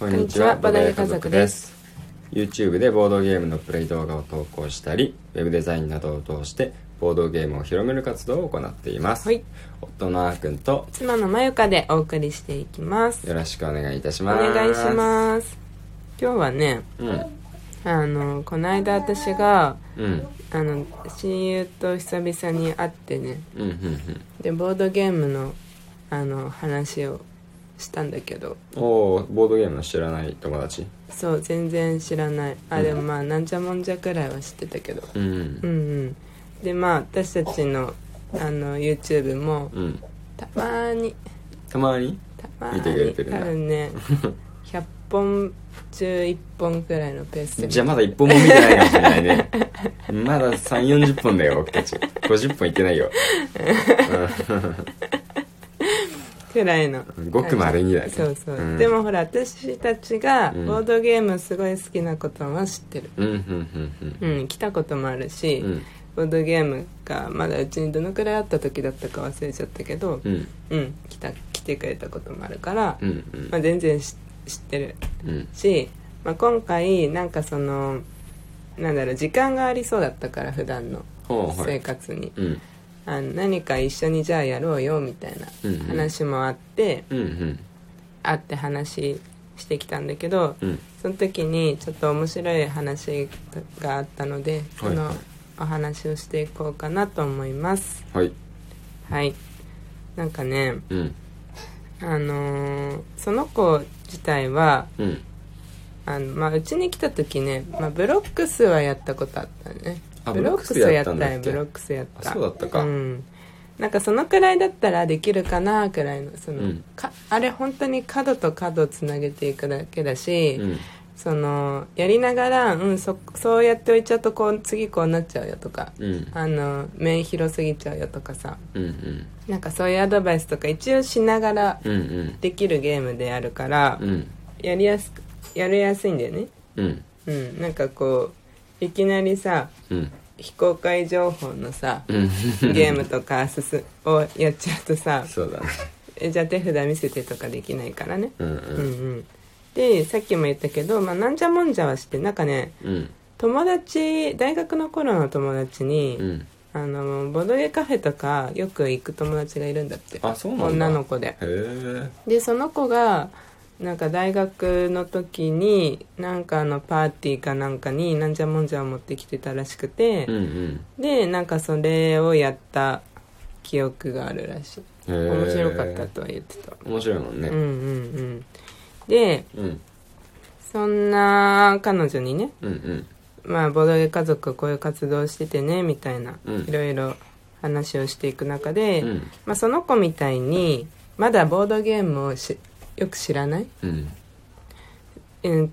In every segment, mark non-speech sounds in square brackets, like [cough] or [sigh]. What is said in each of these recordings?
こんにちは、ボドゲ家族です。YouTube でボードゲームのプレイ動画を投稿したり、ウェブデザインなどを通して、ボードゲームを広める活動を行っています。はい夫のあーくんと、妻のまゆかでお送りしていきますよろしくお願いいたしおます。願いします今日はねす。うん。あのこの間私がうん。あの親友と久々に会ってねうん、うん、でボードゲームのあの話をしたんだけどうん。おー、ボードゲームの知らない友達？そう全然知らないあうんでもまあなんじゃもんじゃくらいは知ってたけどうん。うんうんでまあ私たちのあの YouTube もうん。たまーにたまに？たま見てくれてるんだ多分ね [laughs] 100本中1本くらいのペースでじゃあまだ一本も見てないかもしれないね。[laughs] まだ3、40本だよ、僕たち。50本いってないよ。[laughs] くらいのごく稀にだねそうそう、うんでもほら私たちがうんボードゲームすごい好きなことは知ってるうん、うん、うん、うん来たこともあるし、うん。ボードゲームがまだうちにどのくらいあった時だったか忘れちゃったけどうん。うん来た来てくれたこともあるから、うん、うん。まあ、全然し知ってるうん。し、まあ、今回なんかそのなんだろう時間がありそうだったから普段の生ほうはい。あの何か一緒にじゃあやろうよみたいな話もあって、うん、うん。会って話してきたんだけど、うん。その時にちょっと面白い話があったのでそのはいお話をしていこうかなと思いますはい。はいなんかねうん。あのーその子自体はうん。あのまあうちに来た時ね、まあ、ブロックスはやったことあったねあブロックスややったよブロックスやったあそうだったかうんなんかそのくらいだったらできるかなくらいのその、うんかあれ本当に角と角をつなげていくだけだし、うん。そのやりながら、うん、そそうやっておいちゃうとこう次こうなっちゃうよとか、うん。あの面広すぎちゃうよとかさうん。うん。なんかそういうアドバイスとか一応しながらうん。うん。できるゲームであるから、うん。やりやすくやりやすいんだよねうん。うんなんかこういきなりさうん。非公開情報のさうん。ゲームとかすすをやっちゃうとさそうだね。えじゃあ手札見せてとかできないからねうん。うんうんでさっきも言ったけど、まあ、なんじゃもんじゃはしてなんかねうん。友達大学の頃の友達に、うん。あのボドゲカフェとかよく行く友達がいるんだってあ、そうなんだ。女の子でへえ。でその子がなんか大学の時になんかあのパーティーかなんかになんじゃもんじゃを持ってきてたらしくてうん。う、ん。でなんかそれをやった記憶があるらしい。面白かったとは言ってた、面白いもんね。うんうんうんでうん。そんな彼女にねうん。うん。まあボドゲ家族がこういう活動をしててねみたいな、うんいろいろ話をしていく中で、うん。まあ、その子みたいにまだボードゲームをしよく知らない、うん。うん、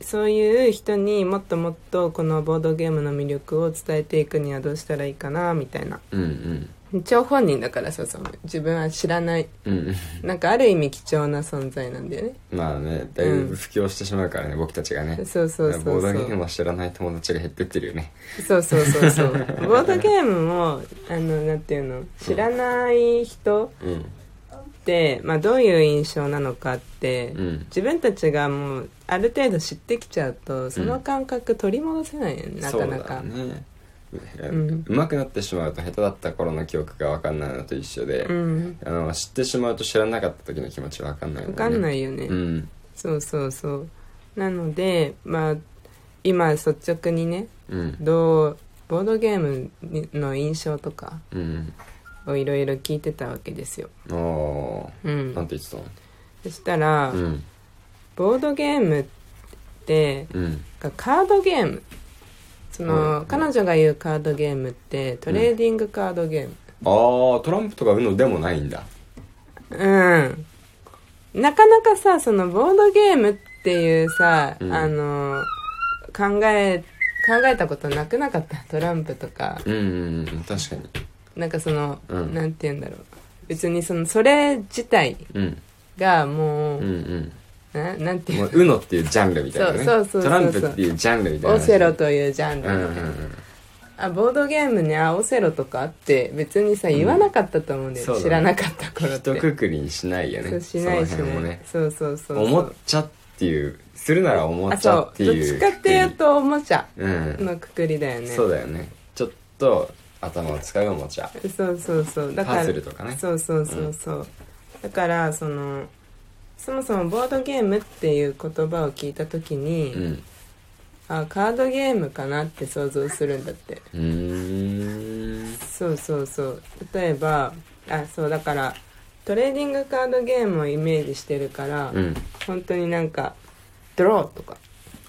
そういう人にもっともっとこのボードゲームの魅力を伝えていくにはどうしたらいいかなみたいなうん。張本人だからさその自分は知らないうん。なんかある意味貴重な存在なんだよねまあね、だいぶ布教してしまうからね、僕たちがね。そうそうそうそうボードゲームを知らない友達が減ってってるよね。そうそうそうそうボードゲームもあのなんていうの？知らない人うん。まあ、どういう印象なのかって、うん。自分たちがもうある程度知ってきちゃうとその感覚取り戻せないよね、なかなか。そう。ん。うまくなってしまうと下手だった頃の記憶が分かんないのと一緒で、うん。あの知ってしまうと知らなかった時の気持ち分かんないもんね分かんないよね、うん。そうそうそう。なのでまあ今率直にねうん。どうボードゲームの印象とかうんをいろいろ聞いてたわけですよ、おうーなんん、て言ってたの？そしたら、うん。ボードゲームってうん。カードゲーム。その、うん。彼女が言うカードゲームってトレーディングカードゲーム。ああトランプとか UNO でもないんだ。うん、なかなかさそのボードゲームっていうさ、うん。あの考え考えたことなくなかった？トランプとか。うんうんうん確かになんかその、うん。なんて言うんだろう。別にそのそれ自体うん。がもう、うんうん。ななんていもうう UNO っていうジャンルみたいなね。そうそうそうそうトランプっていうジャンルみたいなオセロというジャンルうんみたいな、うんうんあボードゲームにあオセロとかあって別にさ言わなかったと思うんだよ、そうだね。知らなかった頃って。一括りにしないよね。そうしないしその辺もね。ねそうそうそうそう。思っちゃっっていうするならおもちゃっていう。どっちかっていうとおもちゃうん。のくくりだよね。そうだよね。ちょっと頭を使うおもちゃ。そうそうそう。だからパズルとかね。そうそうそうそう、だからそのそもそもボードゲームっていう言葉を聞いた時に、うん。あカードゲームかなって想像するんだって。うーん。そうそうそう。例えばあそうだからトレーディングカードゲームをイメージしてるから、うん。本当になんかドローとか、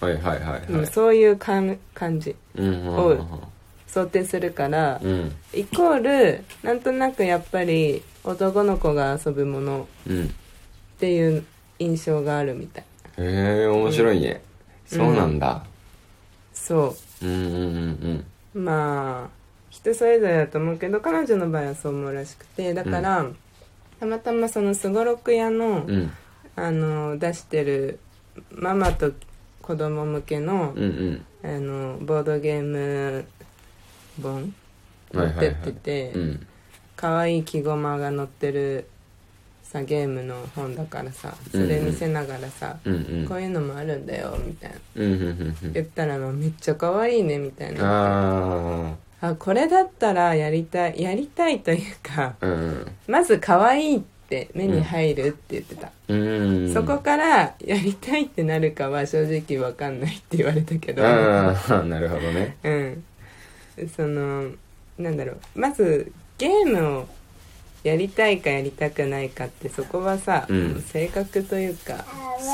はいはいはいそういう感感じ。うんうん。を想定するから、うん。イコールなんとなくやっぱり男の子が遊ぶものうん。っていう印象があるみたい。へえ面白いね、そうなんだ。そう。んうんうんうまあ人それぞれだと思うけど彼女の場合はそう思うらしくてだから、たまたまそのすごろく屋の,、うんうん。あの出してるママと子供向けの,、うんうん。あのボードゲーム本持ってってて、うん。可愛い木駒が載ってるさゲームの本だからさそれ見せながらさ、うんうん。こういうのもあるんだよみたいな。うんうんうんうん。言ったらまあめっちゃ可愛いねみたいな。ああこれだったらやりたいやりたいというかあうん。まず可愛いって目に入るって言ってた、うん。そこからやりたいってなるかは正直わかんないって言われたけど。ああなるほどね。うんそのなんだろう。まずゲームをやりたいかやりたくないかってそこはさ、うん。性格というか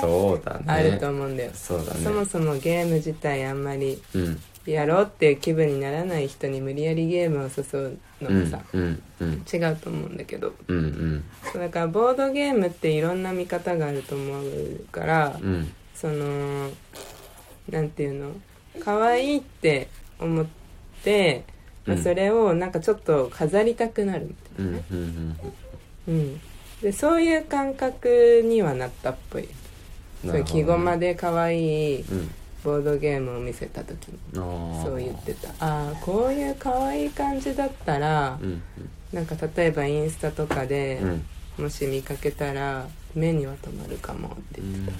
そうだね。あると思うんだよ、そうだね。そもそもゲーム自体あんまりうん。やろうっていう気分にならない人に無理やりゲームを誘うのもさ、うんうん違うと思うんだけど。うんうん。そうだからボードゲームっていろんな見方があると思うから、うん。そのなんていうの？可愛いって思って、まあ、うん。それをなんかちょっと飾りたくなるみたいうんうんな、うん、でそういう感覚にはなったっぽい。うんそういう木駒で可愛いうんボードゲームを見せた時にそう言ってた。ああこういう可愛い感じだったら、うんなんか例えばインスタとかでうん。うんもし見かけたら目には留まるかもって言って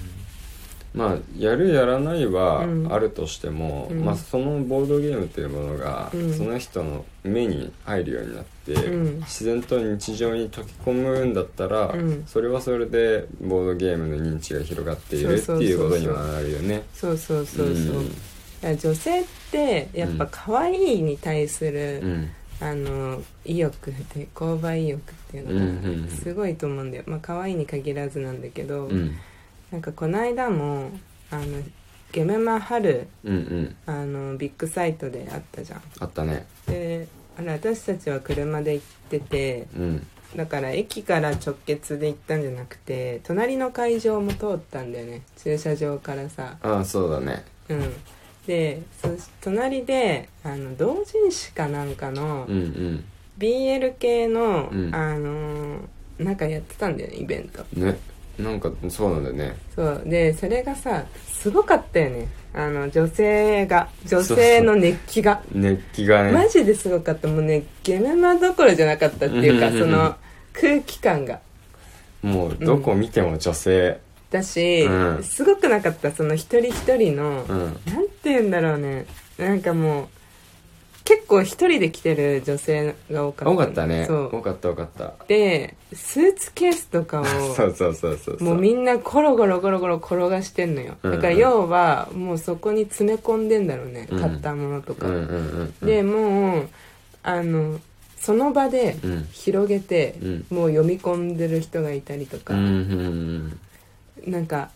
まあやるやらないはうん。あるとしても、うん。まあ、そのボードゲームというものが、うん。その人の目に入るようになって、うん。自然と日常に溶け込むんだったら、うん。それはそれでボードゲームの認知が広がっているってそうそうそうそういうことにはなるよね。そうそうそうそう、うん。だから女性ってやっぱ可愛いに対する、うん。あの意欲で購買意欲っていうのがうんうんうん。すごいと思うんだよ。まあ可愛いに限らずなんだけど、うんなんかこの間もあのゲメマ春うんうん。あのビッグサイトであったじゃん。あったね。であれ私たちは車で行っててうん。だから駅から直結で行ったんじゃなくて隣の会場も通ったんだよね。駐車場からさ。ああそうだね。うん。でそ隣であの同人誌かなんかのうんうん。BL 系の、うん。あのーなんかやってたんだよねイベント。ねなんかそうなんだよね。そう。でそれがさすごかったよね。あの女性が女性の熱気が。熱気がね。マジですごかった。もうねゲメマどころじゃなかったっていうかうんその空気感が。もうどこ見ても女性。だし、うん。すごくなかった。その一人一人の、うん。なんて言うんだろうね。なんかもう結構一人で来てる女性が多かった多かったね。そう。多かった多かった。でスーツケースとかをそうそうそうそうもうみんなコロゴロゴロゴロ転がしてんのよ。うんうん。だから要はもうそこに詰め込んでんだろうね、うん。買ったものとか、うんうんうんうん。でもうあのその場でうん。広げて、うん。もう読み込んでる人がいたりとか、うんうん。なんか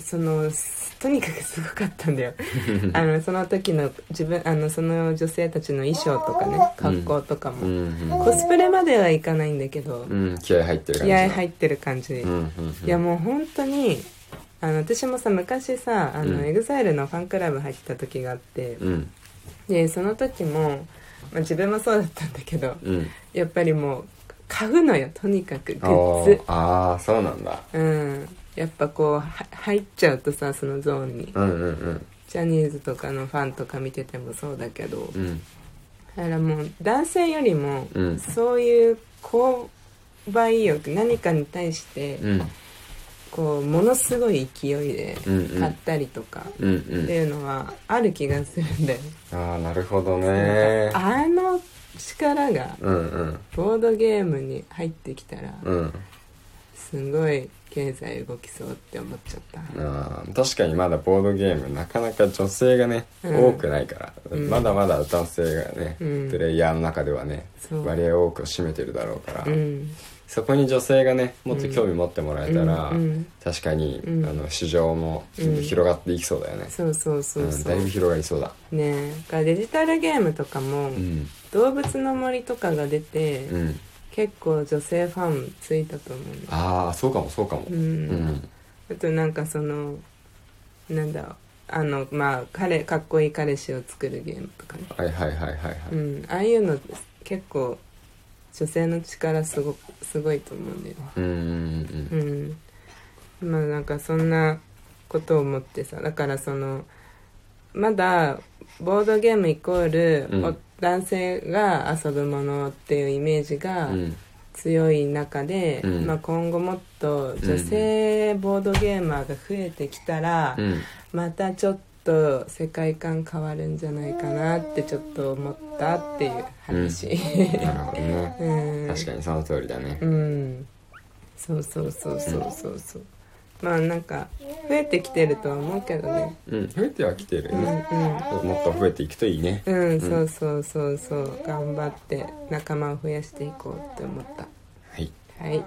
そのすとにかくすごかったんだよ。[laughs] あのその時の自分あのその女性たちの衣装とかね格好とかも、うんうん。コスプレまではいかないんだけど、うん気合入ってる感じ気合入ってる感じ、うんいやもう本当にあの私もさ昔さあの、うん。EXILE のファンクラブ入ってた時があって。うん。でその時も、まあ、自分もそうだったんだけどうん。やっぱりもう買うのよとにかくグあッズ。ーあーそうなんだ。うんやっぱこうは入っちゃうとさそのゾーンに。うんうんうん。ジャニーズとかのファンとか見ててもそうだけど。うん。だからもう男性よりもうん。そういう購買意欲何かに対してうん。こうものすごい勢いでうんうん。買ったりとかうんうってんいうのはある気がするんだよ、ああなるほどね。あの力がうんうん。ボードゲームに入ってきたらうんすごい経済動きそうって思っちゃった。あー確かにまだボードゲームなかなか女性がね、うん。多くないから、うん。まだまだ男性がね、うん。プレイヤーの中ではね割合多くを占めてるだろうから、うん。そこに女性がねもっと興味持ってもらえたら、確かに、うん。あの市場も広がっていきそうだよね、そうそうそうだいぶ広がりそうだ。ねだからデジタルゲームとかも、うん。動物の森とかが出て、うん結構女性ファンついたと思うああそうかもそうかも。ううん。んあとなんかそのなんだろう。あのまあ彼かっこいい彼氏を作るゲームとかね、はいはいはいはいはい、うん、ああいうの結構女性の力すごすごいと思うんだよ。ねうんうん。うん。まあなんかそんなことを思ってさ。だからそのまだボードゲームイコール、うん。お男性が遊ぶものっていうイメージうがん。強い中で、うん。まあ、今後もっと女性ボードゲーマーが増えてきたら、うん。またちょっと世界観変わるんじゃないかなってちょっと思ったっていう話。なるほどね。[laughs] うん。確かにその通りだね。うん。そうそうそうそうそうそうまあなんか増えてきてるとは思うけどね。うん。増えてはきてる。うんね、もっと増えていくといいね。うんうん、そうそうそうそう。頑張って仲間を増やしていこうって思っはい。たはい。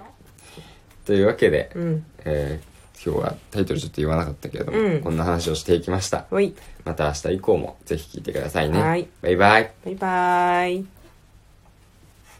というわけで、うん。えー今日はタイトルちょっと言わなかったけれども、うん。こんな話をしていきました。また明日以降もぜひ聞いてくださいね、はい。バイバイ。バイバーイ